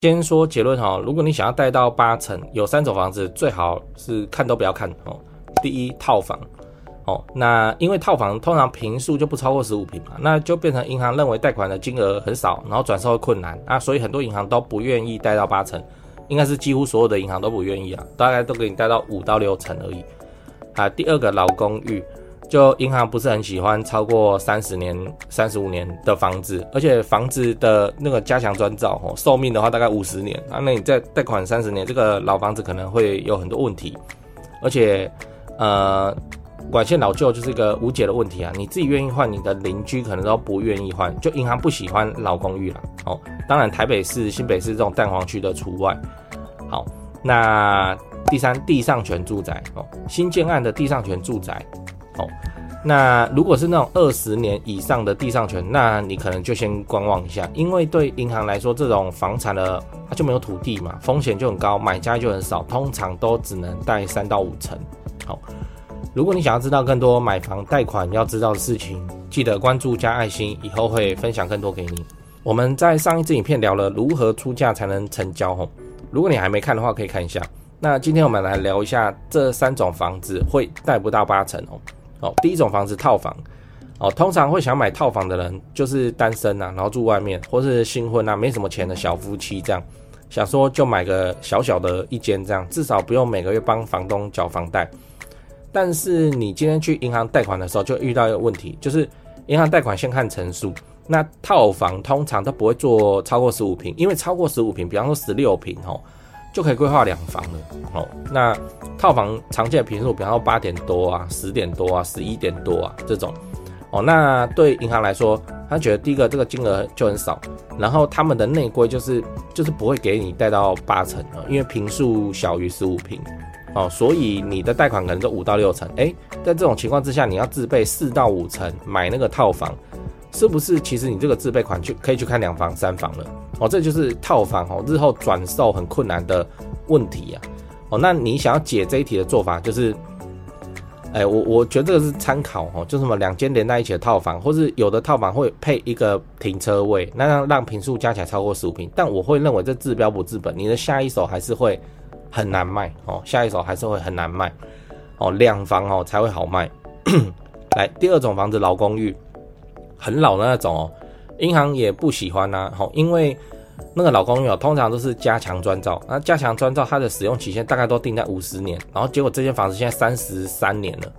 先说结论哈，如果你想要贷到八成，有三种房子最好是看都不要看哦。第一，套房哦，那因为套房通常坪数就不超过十五坪嘛，那就变成银行认为贷款的金额很少，然后转售困难啊，所以很多银行都不愿意贷到八成，应该是几乎所有的银行都不愿意啊，大概都给你贷到五到六成而已。啊，第二个老公寓。就银行不是很喜欢超过三十年、三十五年的房子，而且房子的那个加强砖造哦，寿命的话大概五十年啊，那你再贷款三十年，这个老房子可能会有很多问题，而且呃，管线老旧就是一个无解的问题啊，你自己愿意换，你的邻居可能都不愿意换，就银行不喜欢老公寓了哦。当然台北市、新北市这种蛋黄区的除外。好，那第三，地上权住宅哦，新建案的地上权住宅。哦，那如果是那种二十年以上的地上权，那你可能就先观望一下，因为对银行来说，这种房产的它就没有土地嘛，风险就很高，买家就很少，通常都只能贷三到五成。好，如果你想要知道更多买房贷款要知道的事情，记得关注加爱心，以后会分享更多给你。我们在上一支影片聊了如何出价才能成交，吼，如果你还没看的话，可以看一下。那今天我们来聊一下这三种房子会贷不到八成哦。哦，第一种房子套房，哦，通常会想买套房的人就是单身啊，然后住外面，或是新婚啊，没什么钱的小夫妻这样，想说就买个小小的一间这样，至少不用每个月帮房东缴房贷。但是你今天去银行贷款的时候，就遇到一个问题，就是银行贷款先看成数，那套房通常都不会做超过十五平，因为超过十五平，比方说十六平哦。就可以规划两房了哦。那套房常见的坪数，比方说八点多啊、十点多啊、十一点多啊这种哦。那对银行来说，他觉得第一个这个金额就很少，然后他们的内规就是就是不会给你贷到八成啊，因为坪数小于十五坪哦，所以你的贷款可能就五到六成。哎、欸，在这种情况之下，你要自备四到五成买那个套房。是不是其实你这个自备款就可以去看两房三房了哦？这就是套房哦，日后转售很困难的问题啊哦。那你想要解这一题的做法就是，哎，我我觉得这个是参考哦，就什么两间连在一起的套房，或是有的套房会配一个停车位，那让让坪数加起来超过十五坪。但我会认为这治标不治本，你的下一手还是会很难卖哦，下一手还是会很难卖哦，两房哦才会好卖。来，第二种房子老公寓。很老的那种哦，银行也不喜欢呐，吼，因为那个老公寓哦，通常都是加强专造，那加强专造它的使用期限大概都定在五十年，然后结果这间房子现在三十三年了，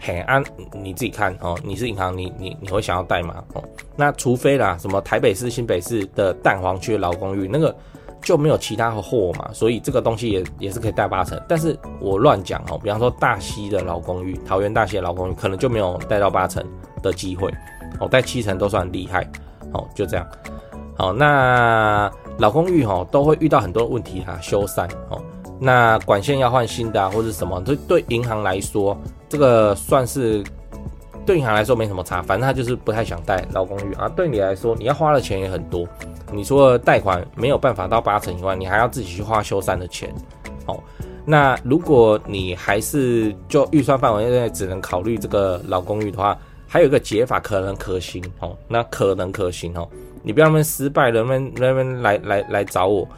嘿，按你自己看哦，你是银行，你你你会想要贷吗？哦，那除非啦，什么台北市、新北市的蛋黄区老公寓，那个就没有其他的货嘛，所以这个东西也也是可以贷八成，但是我乱讲哦，比方说大溪的老公寓、桃园大溪的老公寓，可能就没有贷到八成的机会。哦，贷七成都算厉害，哦，就这样，好，那老公寓哦都会遇到很多问题啊，修缮哦，那管线要换新的啊，或者什么，这对银行来说，这个算是对银行来说没什么差，反正他就是不太想贷老公寓啊。对你来说，你要花的钱也很多，你除了贷款没有办法到八成以外，你还要自己去花修缮的钱，哦，那如果你还是就预算范围内只能考虑这个老公寓的话。还有一个解法可能可行哦，那可能可行哦，你不要那失败，人们人们来来来找我，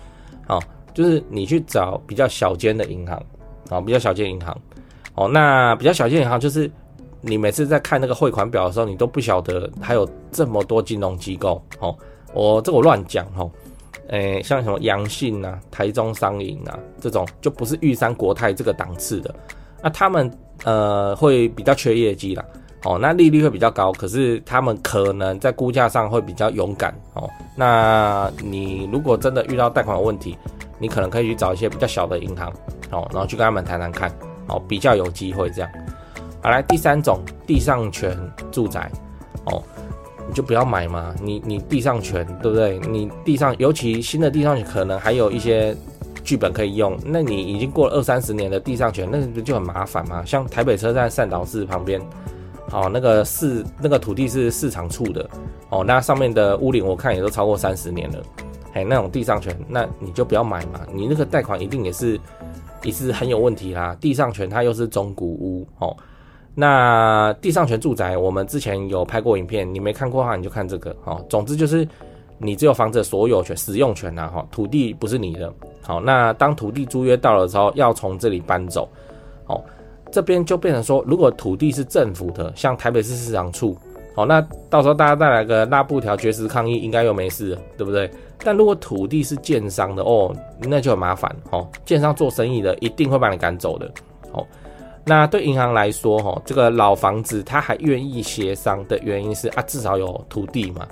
哦，就是你去找比较小间的银行，哦，比较小间银行，哦，那比较小间银行就是你每次在看那个汇款表的时候，你都不晓得还有这么多金融机构，哦，我这我乱讲哦，诶，像什么阳信啊、台中商银啊这种，就不是玉山国泰这个档次的，那他们呃会比较缺业绩啦。哦，那利率会比较高，可是他们可能在估价上会比较勇敢哦。那你如果真的遇到贷款问题，你可能可以去找一些比较小的银行哦，然后去跟他们谈谈看哦，比较有机会这样。好，来第三种地上权住宅哦，你就不要买嘛，你你地上权对不对？你地上尤其新的地上权可能还有一些剧本可以用，那你已经过了二三十年的地上权，那不就很麻烦吗？像台北车站善导寺旁边。哦，那个市那个土地是市场处的哦，那上面的屋龄我看也都超过三十年了，哎，那种地上权，那你就不要买嘛，你那个贷款一定也是也是很有问题啦。地上权它又是中古屋哦，那地上权住宅我们之前有拍过影片，你没看过的话你就看这个哦。总之就是你只有房子所有权、使用权呐，哈，土地不是你的。好，那当土地租约到了之后，要从这里搬走，好，这边就变成说，如果土地是政府的，像台北市市长处，好，那到时候大家再来个拉布条绝食抗议，应该又没事了，对不对？但如果土地是建商的哦，那就很麻烦，哦，建商做生意的一定会把你赶走的，哦。那对银行来说，哈，这个老房子他还愿意协商的原因是啊，至少有土地嘛，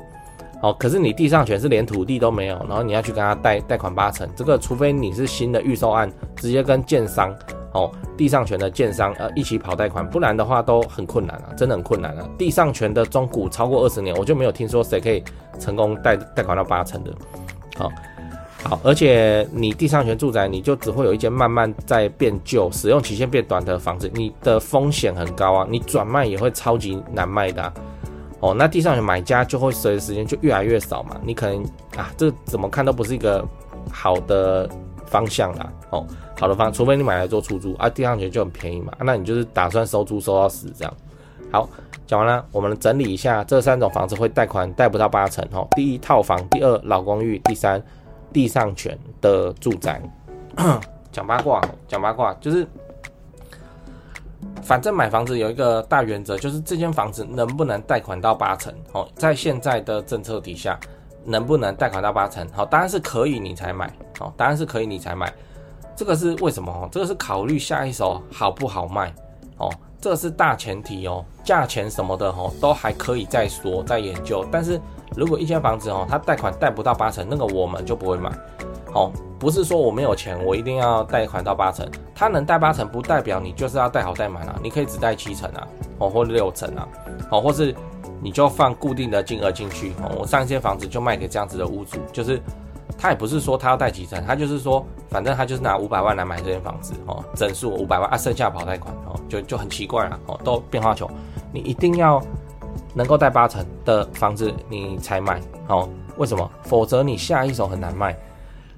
哦，可是你地上全是连土地都没有，然后你要去跟他贷贷款八成，这个除非你是新的预售案，直接跟建商，哦，地上权的建商呃一起跑贷款，不然的话都很困难啊，真的很困难啊。地上权的中古超过二十年，我就没有听说谁可以成功贷贷款到八成的，好。好，而且你地上权住宅，你就只会有一间慢慢在变旧、使用期限变短的房子，你的风险很高啊，你转卖也会超级难卖的、哦，那地上权买家就会随着时间就越来越少嘛，你可能啊，这怎么看都不是一个好的方向啦。哦，好的方，除非你买来做出租啊，地上权就很便宜嘛，那你就是打算收租收到死这样。好，讲完了，我们整理一下这三种房子会贷款贷不到八成哦。第一套房，第二老公寓，第三。地上权的住宅，讲八卦，讲八卦，就是反正买房子有一个大原则，就是这间房子能不能贷款到八成哦，在现在的政策底下，能不能贷款到八成？好，当然是可以，你才买哦，当然是可以，你才买。这个是为什么？哦，这个是考虑下一手好不好卖哦，这是大前提哦，价钱什么的哦，都还可以再说，再研究，但是。如果一间房子哦，它贷款贷不到八成，那个我们就不会买。哦，不是说我没有钱，我一定要贷款到八成。它能贷八成，不代表你就是要贷好贷满啊。你可以只贷七成啊，哦，或六成啊，哦，或是你就放固定的金额进去。哦，我上一间房子就卖给这样子的屋主，就是他也不是说他要贷几成，他就是说，反正他就是拿五百万来买这间房子，哦，整数五百万啊，剩下跑贷款，哦，就就很奇怪了，哦，都变化球，你一定要。能够贷八成的房子你才买哦？为什么？否则你下一手很难卖，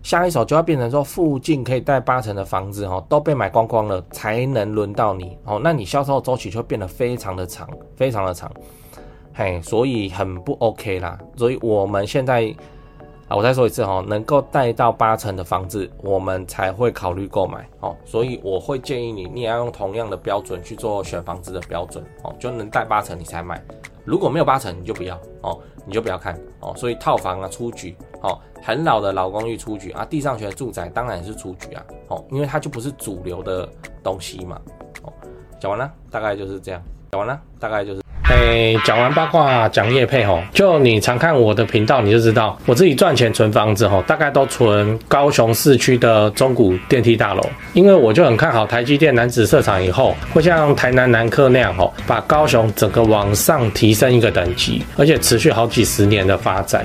下一手就要变成说附近可以贷八成的房子哦都被买光光了，才能轮到你哦。那你销售周期就变得非常的长，非常的长，嘿，所以很不 OK 啦。所以我们现在我再说一次哦，能够贷到八成的房子，我们才会考虑购买哦。所以我会建议你，你也要用同样的标准去做选房子的标准哦，就能贷八成你才买。如果没有八成，你就不要哦，你就不要看哦。所以套房啊出局哦，很老的老公寓出局啊，地上权住宅当然是出局啊哦，因为它就不是主流的东西嘛哦。讲完了，大概就是这样。讲完了，大概就是。讲完八卦，讲业配吼，就你常看我的频道，你就知道我自己赚钱存房子吼，大概都存高雄市区的中古电梯大楼，因为我就很看好台积电男子设厂以后，会像台南南科那样吼，把高雄整个往上提升一个等级，而且持续好几十年的发展。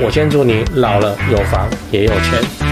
我先祝你老了有房也有钱。